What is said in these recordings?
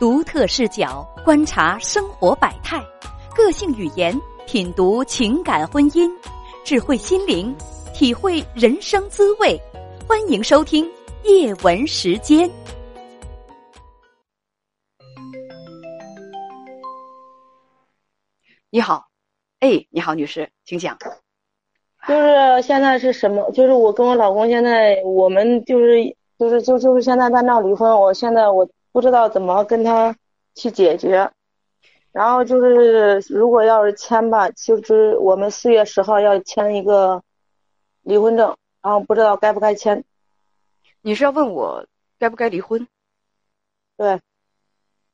独特视角观察生活百态，个性语言品读情感婚姻，智慧心灵体会人生滋味。欢迎收听夜文时间。你好，哎，你好，女士，请讲。就是现在是什么？就是我跟我老公现在，我们就是就是就就是现在在闹离婚。我现在我不知道怎么跟他去解决。然后就是如果要是签吧，就是我们四月十号要签一个离婚证，然后不知道该不该签。你是要问我该不该离婚？对，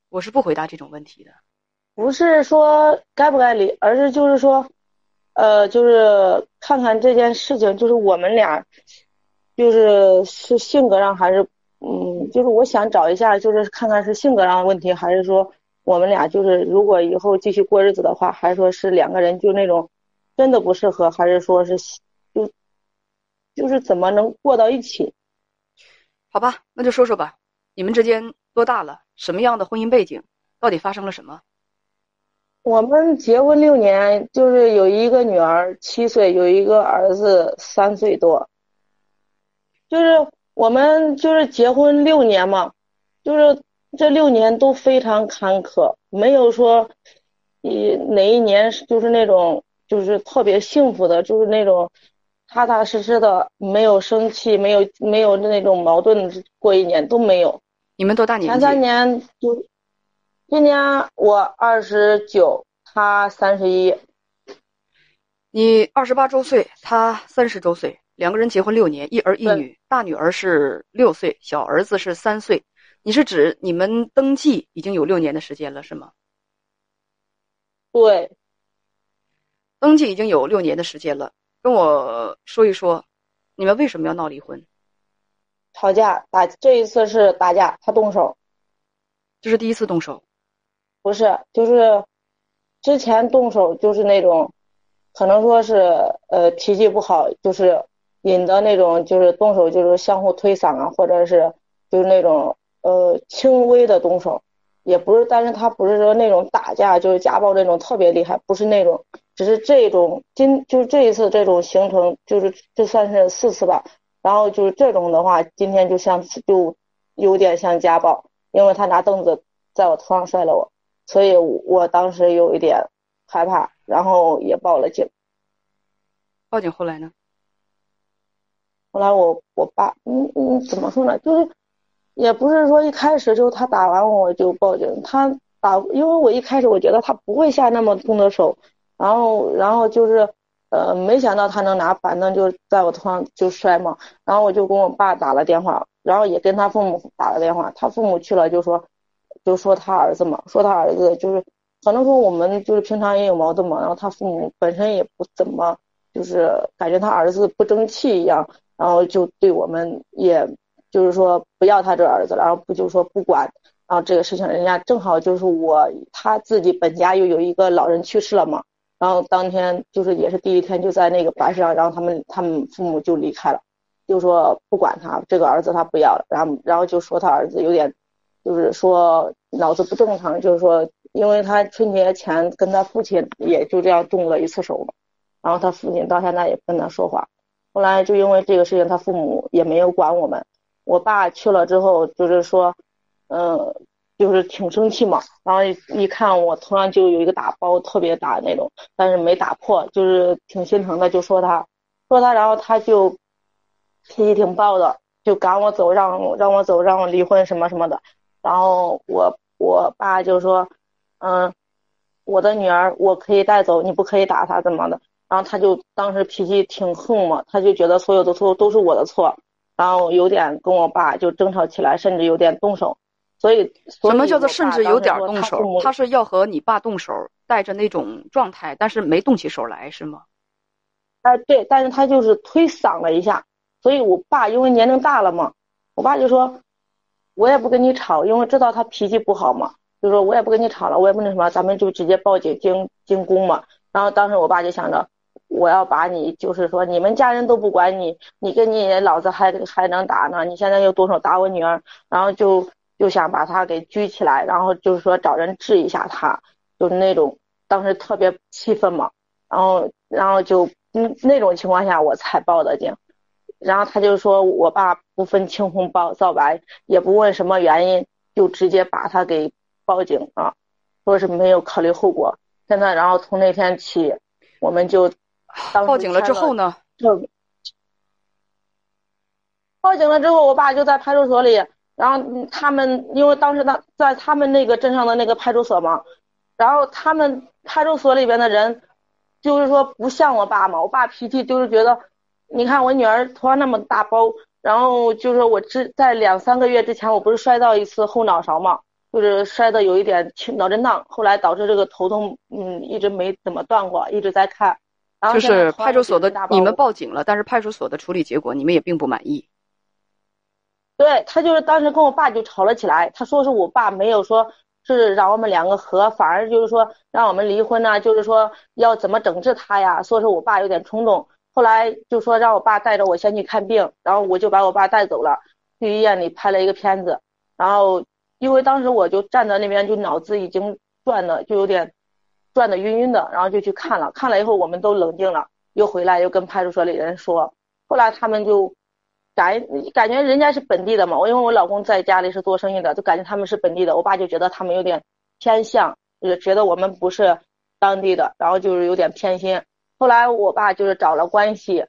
我是不回答这种问题的。不是说该不该离，而是就是说，呃，就是看看这件事情，就是我们俩，就是是性格上还是，嗯，就是我想找一下，就是看看是性格上的问题，还是说我们俩就是如果以后继续过日子的话，还是说是两个人就那种真的不适合，还是说是就就是怎么能过到一起？好吧，那就说说吧，你们之间多大了？什么样的婚姻背景？到底发生了什么？我们结婚六年，就是有一个女儿七岁，有一个儿子三岁多。就是我们就是结婚六年嘛，就是这六年都非常坎坷，没有说一哪一年就是那种就是特别幸福的，就是那种踏踏实实的，没有生气，没有没有那种矛盾，过一年都没有。你们多大年纪？前三年就。今年我二十九，他三十一。你二十八周岁，他三十周岁，两个人结婚六年，一儿一女，大女儿是六岁，小儿子是三岁。你是指你们登记已经有六年的时间了，是吗？对，登记已经有六年的时间了。跟我说一说，你们为什么要闹离婚？吵架打，这一次是打架，他动手。这是第一次动手。不是，就是之前动手就是那种，可能说是呃脾气不好，就是引的那种，就是动手就是相互推搡啊，或者是就是那种呃轻微的动手，也不是，但是他不是说那种打架，就是家暴那种特别厉害，不是那种，只是这种今就是这一次这种行程就是就算是四次吧，然后就是这种的话，今天就像就有点像家暴，因为他拿凳子在我头上摔了我。所以我当时有一点害怕，然后也报了警。报警后来呢？后来我我爸，嗯嗯，怎么说呢？就是也不是说一开始就他打完我就报警，他打，因为我一开始我觉得他不会下那么重的手，然后然后就是呃，没想到他能拿板凳就在我头上就摔嘛，然后我就跟我爸打了电话，然后也跟他父母打了电话，他父母去了就说。就说他儿子嘛，说他儿子就是，可能说我们就是平常也有矛盾嘛，然后他父母本身也不怎么，就是感觉他儿子不争气一样，然后就对我们也，就是说不要他这儿子了，然后不就说不管，然后这个事情人家正好就是我他自己本家又有一个老人去世了嘛，然后当天就是也是第一天就在那个巴士上，然后他们他们父母就离开了，就说不管他这个儿子他不要了，然后然后就说他儿子有点。就是说脑子不正常，就是说，因为他春节前跟他父亲也就这样动了一次手嘛，然后他父亲到现在也不跟他说话，后来就因为这个事情，他父母也没有管我们。我爸去了之后，就是说，嗯，就是挺生气嘛，然后一一看我头上就有一个大包，特别大那种，但是没打破，就是挺心疼的，就说他，说他，然后他就脾气挺暴的，就赶我走，让让我走，让我离婚什么什么的。然后我我爸就说，嗯，我的女儿我可以带走，你不可以打她怎么的？然后他就当时脾气挺横嘛，他就觉得所有的错都是我的错，然后有点跟我爸就争吵起来，甚至有点动手。所以什么叫做甚至有点动手？他是要和你爸动手，带着那种状态，但是没动起手来是吗？哎，对，但是他就是推搡了一下，所以我爸因为年龄大了嘛，我爸就说。我也不跟你吵，因为知道他脾气不好嘛，就说我也不跟你吵了，我也不那什么，咱们就直接报警经进宫嘛。然后当时我爸就想着，我要把你，就是说你们家人都不管你，你跟你老子还还能打呢，你现在又动手打我女儿，然后就就想把他给拘起来，然后就是说找人治一下他，就是那种当时特别气愤嘛，然后然后就嗯那种情况下我才报的警，然后他就说我爸不分青红皂皂白，也不问什么原因，就直接把他给报警了，说是没有考虑后果。现在然后从那天起，我们就报警了之后呢？就报警了之后，我爸就在派出所里。然后他们因为当时他在他们那个镇上的那个派出所嘛，然后他们派出所里边的人，就是说不像我爸嘛，我爸脾气就是觉得，你看我女儿头上那么大包，然后就是我之在两三个月之前，我不是摔到一次后脑勺嘛，就是摔的有一点轻脑震荡，后来导致这个头痛，嗯，一直没怎么断过，一直在看。就是派出所的你们报警了，但是派出所的处理结果你们也并不满意。对他就是当时跟我爸就吵了起来，他说是我爸没有说是让我们两个和，反而就是说让我们离婚呢，就是说要怎么整治他呀，说是我爸有点冲动，后来就说让我爸带着我先去看病，然后我就把我爸带走了，去医院里拍了一个片子，然后因为当时我就站在那边就脑子已经转的就有点转的晕晕的，然后就去看了，看了以后我们都冷静了，又回来又跟派出所里人说，后来他们就。感感觉人家是本地的嘛，我因为我老公在家里是做生意的，就感觉他们是本地的。我爸就觉得他们有点偏向，也觉得我们不是当地的，然后就是有点偏心。后来我爸就是找了关系，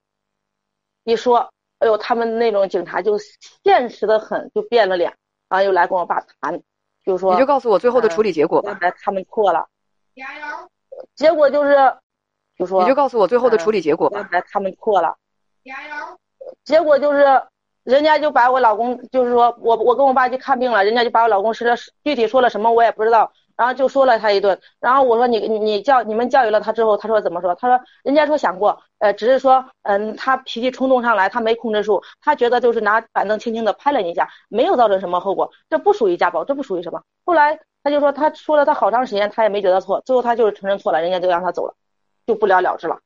一说，哎呦，他们那种警察就现实的很，就变了脸，然后又来跟我爸谈，就说你就告诉我最后的处理结果吧。他们错了，加油。结果就是，就说你就告诉我最后的处理结果吧。他们错了，加油。结果就是，人家就把我老公，就是说我我跟我爸去看病了，人家就把我老公说了具体说了什么我也不知道，然后就说了他一顿，然后我说你你教你们教育了他之后，他说怎么说？他说人家说想过，呃，只是说嗯他脾气冲动上来，他没控制住，他觉得就是拿板凳轻轻的拍了你一下，没有造成什么后果，这不属于家暴，这不属于什么。后来他就说他说了他好长时间他也没觉得错，最后他就是承认错了，人家就让他走了，就不了了之了。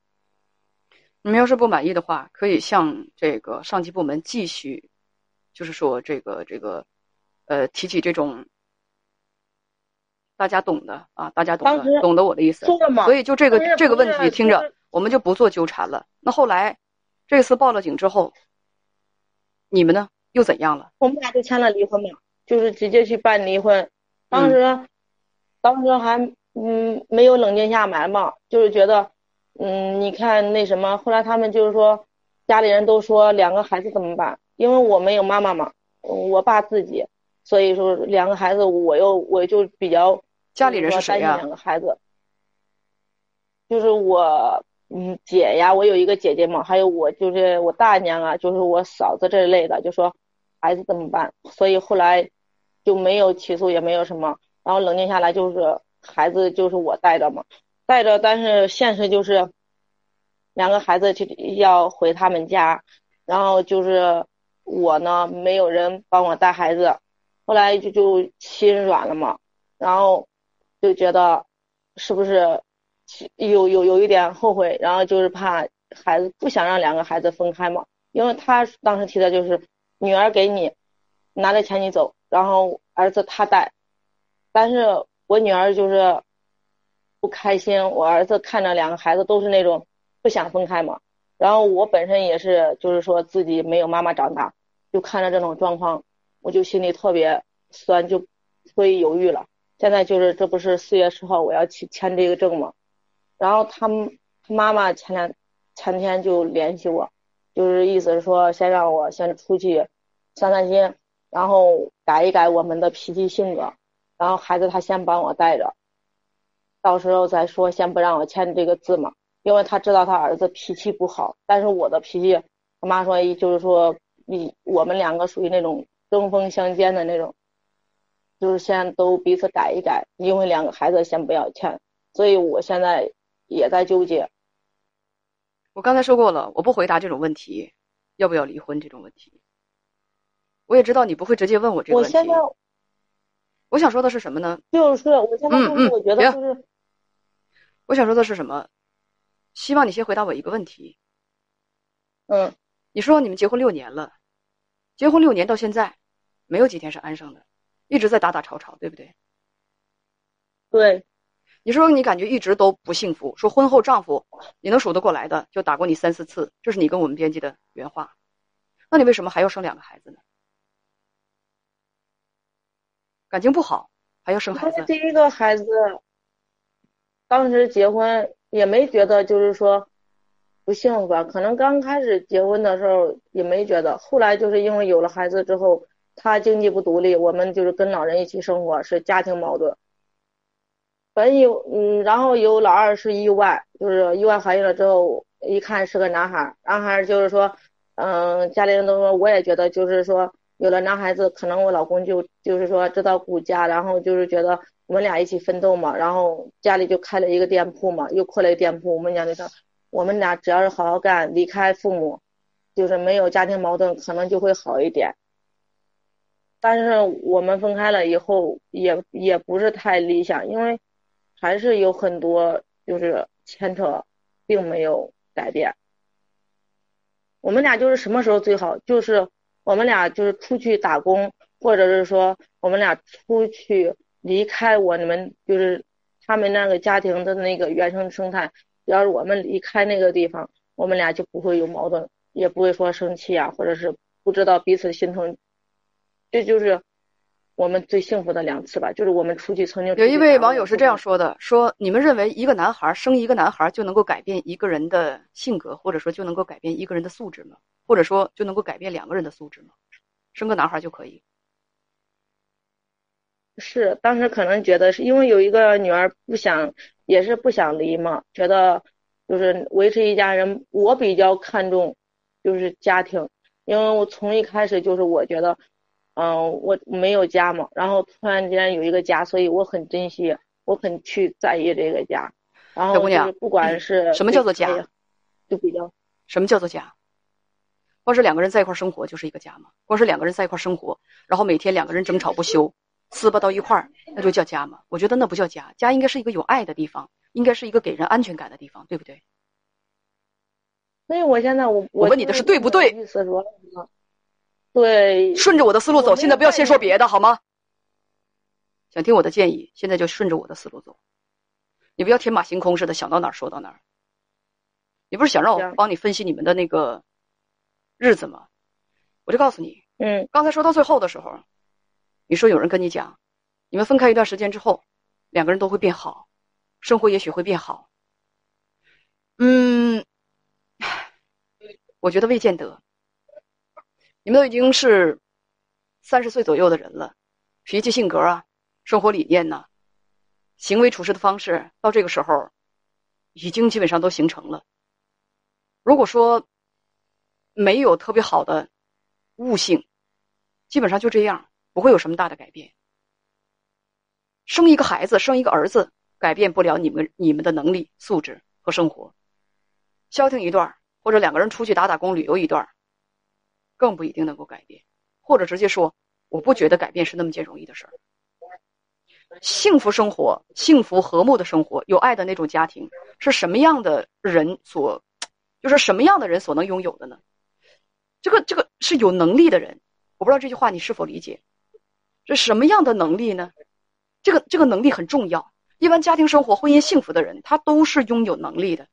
你们要是不满意的话，可以向这个上级部门继续，就是说这个这个，呃，提起这种大家懂的啊，大家懂的，懂得我的意思。所以就这个这个问题，听着，我们就不做纠缠了。那后来这次报了警之后，你们呢又怎样了？我们俩就签了离婚嘛，就是直接去办离婚。当时当时还嗯没有冷静下来嘛，就是觉得。嗯，你看那什么，后来他们就是说，家里人都说两个孩子怎么办？因为我没有妈妈嘛，我爸自己，所以说两个孩子我又我就比较家里人是谁呀？两个孩子，就是我嗯姐呀，我有一个姐姐嘛，还有我就是我大娘啊，就是我嫂子这一类的，就说孩子怎么办？所以后来就没有起诉，也没有什么，然后冷静下来就是孩子就是我带着嘛。带着，但是现实就是，两个孩子去要回他们家，然后就是我呢，没有人帮我带孩子，后来就就心软了嘛，然后就觉得是不是有有有一点后悔，然后就是怕孩子不想让两个孩子分开嘛，因为他当时提的就是女儿给你拿着钱你走，然后儿子他带，但是我女儿就是。不开心，我儿子看着两个孩子都是那种不想分开嘛，然后我本身也是，就是说自己没有妈妈长大，就看着这种状况，我就心里特别酸，就会犹豫了。现在就是这不是四月十号我要去签这个证嘛，然后他他妈妈前两前天就联系我，就是意思是说先让我先出去散散心，然后改一改我们的脾气性格，然后孩子他先帮我带着。到时候再说，先不让我签这个字嘛，因为他知道他儿子脾气不好，但是我的脾气，他妈说就是说你我们两个属于那种针锋相间的那种，就是先都彼此改一改，因为两个孩子先不要签，所以我现在也在纠结。我刚才说过了，我不回答这种问题，要不要离婚这种问题。我也知道你不会直接问我这个问题。我现在，我想说的是什么呢？就是我现在就是我觉得就是。我想说的是什么？希望你先回答我一个问题。嗯，你说你们结婚六年了，结婚六年到现在，没有几天是安生的，一直在打打吵吵，对不对？对，你说你感觉一直都不幸福，说婚后丈夫你能数得过来的就打过你三四次，这是你跟我们编辑的原话。那你为什么还要生两个孩子呢？感情不好还要生孩子？第一个孩子，当时结婚也没觉得就是说不幸福吧，可能刚开始结婚的时候也没觉得，后来就是因为有了孩子之后，他经济不独立，我们就是跟老人一起生活，是家庭矛盾。本有嗯，然后有老二是意外，就是意外怀孕了之后，一看是个男孩，男孩就是说，嗯，家里人都说，我也觉得就是说。有了男孩子，可能我老公就就是说知道顾家，然后就是觉得我们俩一起奋斗嘛，然后家里就开了一个店铺嘛，又扩了一个店铺。我们讲就是，我们俩只要是好好干，离开父母，就是没有家庭矛盾，可能就会好一点。但是我们分开了以后，也也不是太理想，因为还是有很多就是牵扯，并没有改变。我们俩就是什么时候最好，就是。我们俩就是出去打工，或者是说我们俩出去离开我你们就是他们那个家庭的那个原生生态。要是我们离开那个地方，我们俩就不会有矛盾，也不会说生气啊，或者是不知道彼此心疼。这就是我们最幸福的两次吧。就是我们出去曾经有一位网友是这样说的：说你们认为一个男孩生一个男孩就能够改变一个人的性格，或者说就能够改变一个人的素质吗？或者说就能够改变两个人的素质吗？生个男孩就可以？是当时可能觉得是因为有一个女儿不想，也是不想离嘛，觉得就是维持一家人。我比较看重就是家庭，因为我从一开始就是我觉得，嗯，我没有家嘛，然后突然间有一个家，所以我很珍惜，我很去在意这个家。然后就是不管是什么叫做家，就比较什么叫做家。光是两个人在一块生活就是一个家嘛？光是两个人在一块生活，然后每天两个人争吵不休，撕巴到一块儿，那就叫家嘛？我觉得那不叫家，家应该是一个有爱的地方，应该是一个给人安全感的地方，对不对？所以我现在我我问你的是对不对？意思说，对，顺着我的思路走，现在不要先说别的好吗？想听我的建议，现在就顺着我的思路走，你不要天马行空似的想到哪儿说到哪儿。你不是想让我帮你分析你们的那个？日子吗，我就告诉你，嗯，刚才说到最后的时候，你说有人跟你讲，你们分开一段时间之后，两个人都会变好，生活也许会变好。嗯，我觉得未见得。你们都已经是三十岁左右的人了，脾气性格啊，生活理念呐，行为处事的方式，到这个时候，已经基本上都形成了。如果说，没有特别好的悟性，基本上就这样，不会有什么大的改变。生一个孩子，生一个儿子，改变不了你们你们的能力、素质和生活。消停一段，或者两个人出去打打工、旅游一段，更不一定能够改变。或者直接说，我不觉得改变是那么件容易的事儿。幸福生活、幸福和睦的生活、有爱的那种家庭，是什么样的人所，就是什么样的人所能拥有的呢？这个这个是有能力的人，我不知道这句话你是否理解？这什么样的能力呢？这个这个能力很重要。一般家庭生活、婚姻幸福的人，他都是拥有能力的。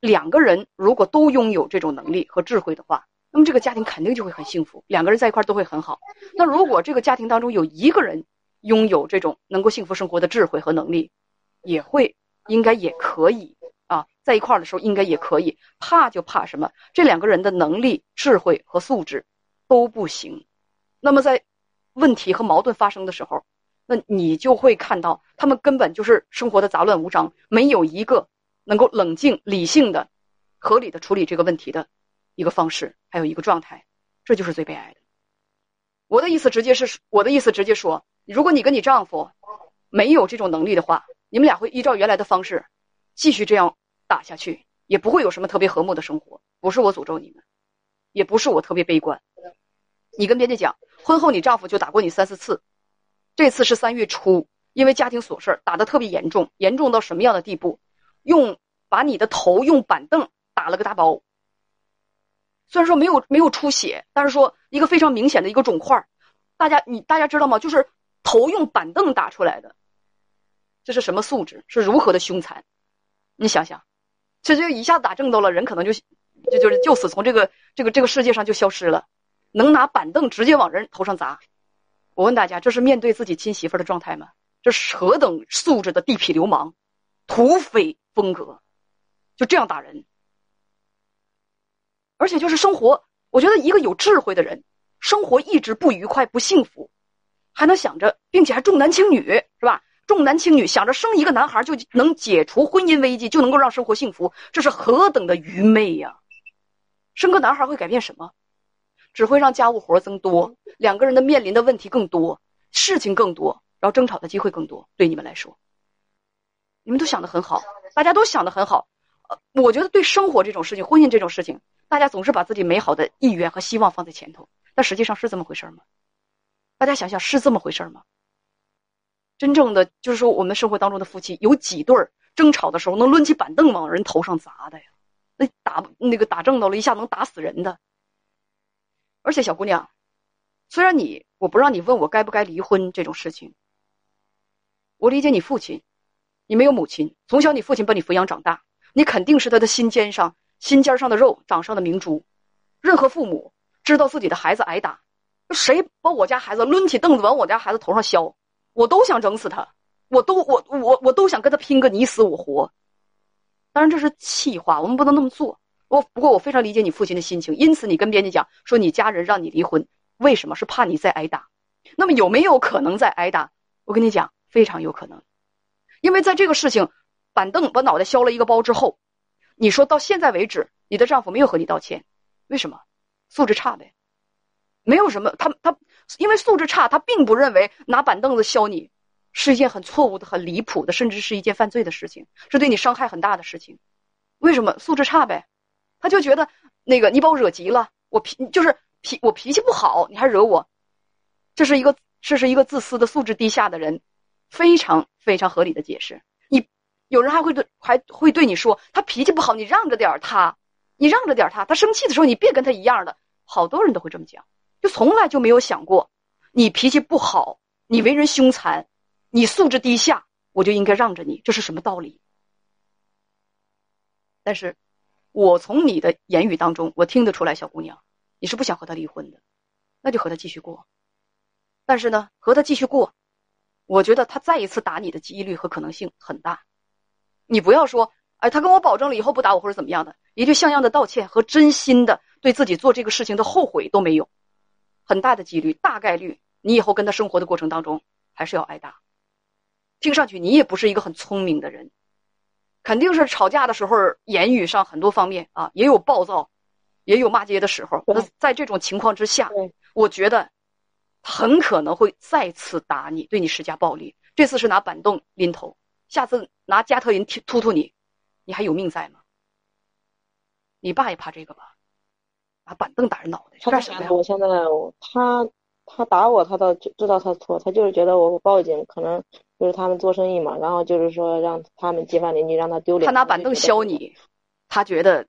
两个人如果都拥有这种能力和智慧的话，那么这个家庭肯定就会很幸福，两个人在一块都会很好。那如果这个家庭当中有一个人拥有这种能够幸福生活的智慧和能力，也会应该也可以。啊，在一块儿的时候应该也可以，怕就怕什么？这两个人的能力、智慧和素质都不行，那么在问题和矛盾发生的时候，那你就会看到他们根本就是生活的杂乱无章，没有一个能够冷静、理性的、合理的处理这个问题的一个方式，还有一个状态，这就是最悲哀的。我的意思直接是，我的意思直接说，如果你跟你丈夫没有这种能力的话，你们俩会依照原来的方式继续这样。打下去也不会有什么特别和睦的生活，不是我诅咒你们，也不是我特别悲观。你跟编辑讲，婚后你丈夫就打过你三四次，这次是三月初，因为家庭琐事打得特别严重，严重到什么样的地步？用把你的头用板凳打了个大包。虽然说没有没有出血，但是说一个非常明显的一个肿块，大家你大家知道吗？就是头用板凳打出来的，这是什么素质？是如何的凶残？你想想，这就一下子打正道了，人可能就就就是就此从这个这个这个世界上就消失了。能拿板凳直接往人头上砸，我问大家，这是面对自己亲媳妇的状态吗？这是何等素质的地痞流氓，土匪风格，就这样打人。而且就是生活，我觉得一个有智慧的人，生活一直不愉快、不幸福，还能想着，并且还重男轻女，是吧？重男轻女，想着生一个男孩就能解除婚姻危机，就能够让生活幸福，这是何等的愚昧呀！生个男孩会改变什么？只会让家务活增多，两个人的面临的问题更多，事情更多，然后争吵的机会更多。对你们来说，你们都想的很好，大家都想的很好。呃，我觉得对生活这种事情，婚姻这种事情，大家总是把自己美好的意愿和希望放在前头，但实际上是这么回事吗？大家想想，是这么回事吗？真正的就是说，我们生活当中的夫妻有几对儿争吵的时候能抡起板凳往人头上砸的呀？那打那个打正道了，一下能打死人的。而且，小姑娘，虽然你我不让你问我该不该离婚这种事情，我理解你父亲，你没有母亲，从小你父亲把你抚养长大，你肯定是他的心尖上心尖上的肉，掌上的明珠。任何父母知道自己的孩子挨打，谁把我家孩子抡起凳子往我家孩子头上削，我都想整死他，我都我我我都想跟他拼个你死我活。当然这是气话，我们不能那么做。我不过我非常理解你父亲的心情，因此你跟编辑讲说你家人让你离婚，为什么是怕你再挨打？那么有没有可能再挨打？我跟你讲，非常有可能，因为在这个事情，板凳把脑袋削了一个包之后，你说到现在为止，你的丈夫没有和你道歉，为什么？素质差呗，没有什么，他他因为素质差，他并不认为拿板凳子削你是一件很错误的、很离谱的，甚至是一件犯罪的事情，是对你伤害很大的事情，为什么？素质差呗。他就觉得那个你把我惹急了，我脾就是脾我脾气不好，你还惹我，这是一个这是一个自私的素质低下的人，非常非常合理的解释。有人还会对还会对你说他脾气不好，你让着点他，你让着点他，他生气的时候你别跟他一样的。好多人都会这么讲，就从来就没有想过你脾气不好，你为人凶残，你素质低下，我就应该让着你，这是什么道理？但是。我从你的言语当中，我听得出来，小姑娘，你是不想和他离婚的，那就和他继续过。但是呢，和他继续过，我觉得他再一次打你的几率和可能性很大。你不要说，哎，他跟我保证了以后不打我或者怎么样的，一句像样的道歉和真心的对自己做这个事情的后悔都没有，很大的几率，大概率，你以后跟他生活的过程当中还是要挨打。听上去你也不是一个很聪明的人。肯定是吵架的时候，言语上很多方面啊，也有暴躁，也有骂街的时候。那在这种情况之下，我觉得很可能会再次打你，对你施加暴力。这次是拿板凳拎头，下次拿加特林突突突你，你还有命在吗？你爸也怕这个吧？拿板凳打人脑袋，干什么呀？我现在他他打我，他倒知道他错，他就是觉得我报警可能。就是他们做生意嘛，然后就是说让他们街坊邻居让他丢脸。他拿板凳削你，他觉得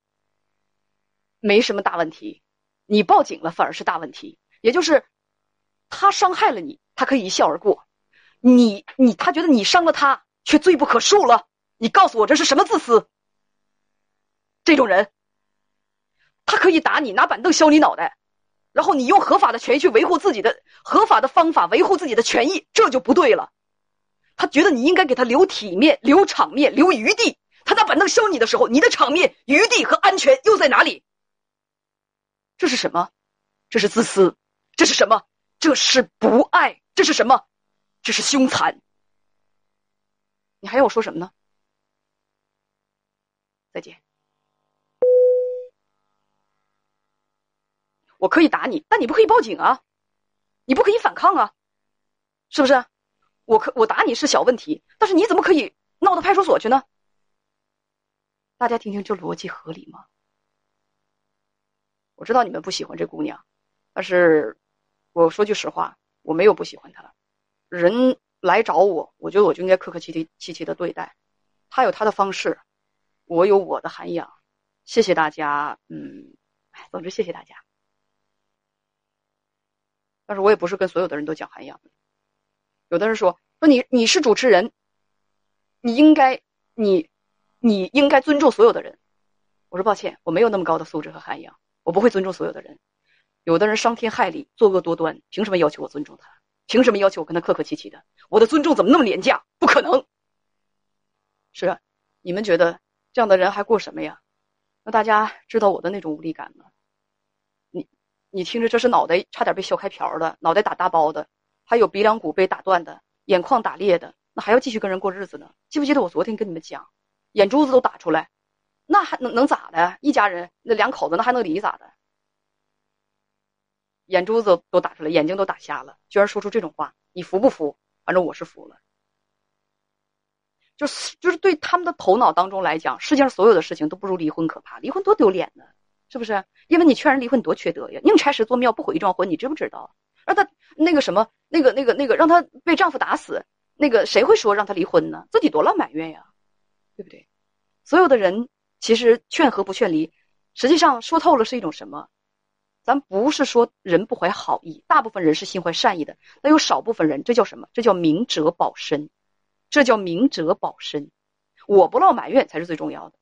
没什么大问题，你报警了反而是大问题。也就是他伤害了你，他可以一笑而过；你你他觉得你伤了他，却罪不可恕了。你告诉我这是什么自私？这种人，他可以打你，拿板凳削你脑袋，然后你用合法的权益去维护自己的合法的方法维护自己的权益，这就不对了。他觉得你应该给他留体面、留场面、留余地。他拿板凳削你的时候，你的场面、余地和安全又在哪里？这是什么？这是自私。这是什么？这是不爱。这是什么？这是凶残。你还要我说什么呢？再见。我可以打你，但你不可以报警啊！你不可以反抗啊！是不是？我可我打你是小问题，但是你怎么可以闹到派出所去呢？大家听听，这逻辑合理吗？我知道你们不喜欢这姑娘，但是我说句实话，我没有不喜欢她。人来找我，我觉得我就应该客客气气气气的对待。他有他的方式，我有我的涵养。谢谢大家，嗯，总之谢谢大家。但是我也不是跟所有的人都讲涵养。有的人说说你你是主持人，你应该你你应该尊重所有的人。我说抱歉，我没有那么高的素质和涵养，我不会尊重所有的人。有的人伤天害理，作恶多端，凭什么要求我尊重他？凭什么要求我跟他客客气气的？我的尊重怎么那么廉价？不可能。是啊，你们觉得这样的人还过什么呀？那大家知道我的那种无力感吗？你你听着，这是脑袋差点被削开瓢的，脑袋打大包的，还有鼻梁骨被打断的，眼眶打裂的，那还要继续跟人过日子呢？记不记得我昨天跟你们讲，眼珠子都打出来，那还能能咋的？一家人那两口子那还能离咋的？眼珠子都打出来，眼睛都打瞎了，居然说出这种话，你服不服？反正我是服了。就是就是对他们的头脑当中来讲，世界上所有的事情都不如离婚可怕。离婚多丢脸呢，是不是？因为你劝人离婚多缺德呀！宁拆十座庙，不毁一桩婚，你知不知道？让他那个什么，那个那个那个，让他被丈夫打死，那个谁会说让他离婚呢？自己多老埋怨呀，对不对？所有的人其实劝和不劝离，实际上说透了是一种什么？咱不是说人不怀好意，大部分人是心怀善意的，那有少部分人，这叫什么？这叫明哲保身，这叫明哲保身。我不落埋怨才是最重要的。